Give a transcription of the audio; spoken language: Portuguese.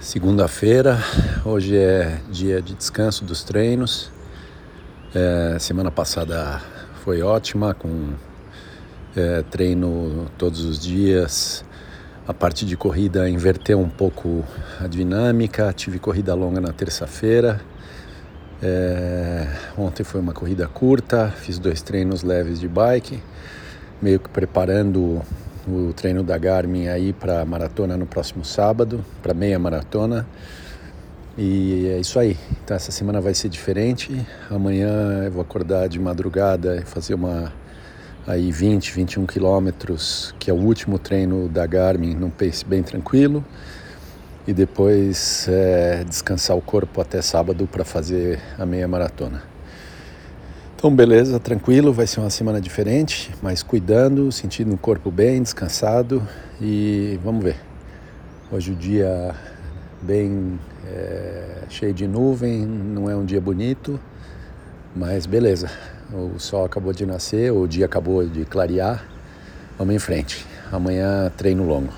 Segunda-feira, hoje é dia de descanso dos treinos. É, semana passada foi ótima, com é, treino todos os dias. A parte de corrida inverteu um pouco a dinâmica. Tive corrida longa na terça-feira. É, ontem foi uma corrida curta, fiz dois treinos leves de bike, meio que preparando o treino da Garmin aí para maratona no próximo sábado, para meia maratona. E é isso aí. Então essa semana vai ser diferente. Amanhã eu vou acordar de madrugada e fazer uma aí 20, 21 quilômetros, que é o último treino da Garmin, num pace bem tranquilo. E depois é, descansar o corpo até sábado para fazer a meia maratona. Então, beleza, tranquilo, vai ser uma semana diferente, mas cuidando, sentindo o corpo bem, descansado e vamos ver. Hoje o dia bem é, cheio de nuvem, não é um dia bonito, mas beleza. O sol acabou de nascer, o dia acabou de clarear, vamos em frente. Amanhã treino longo.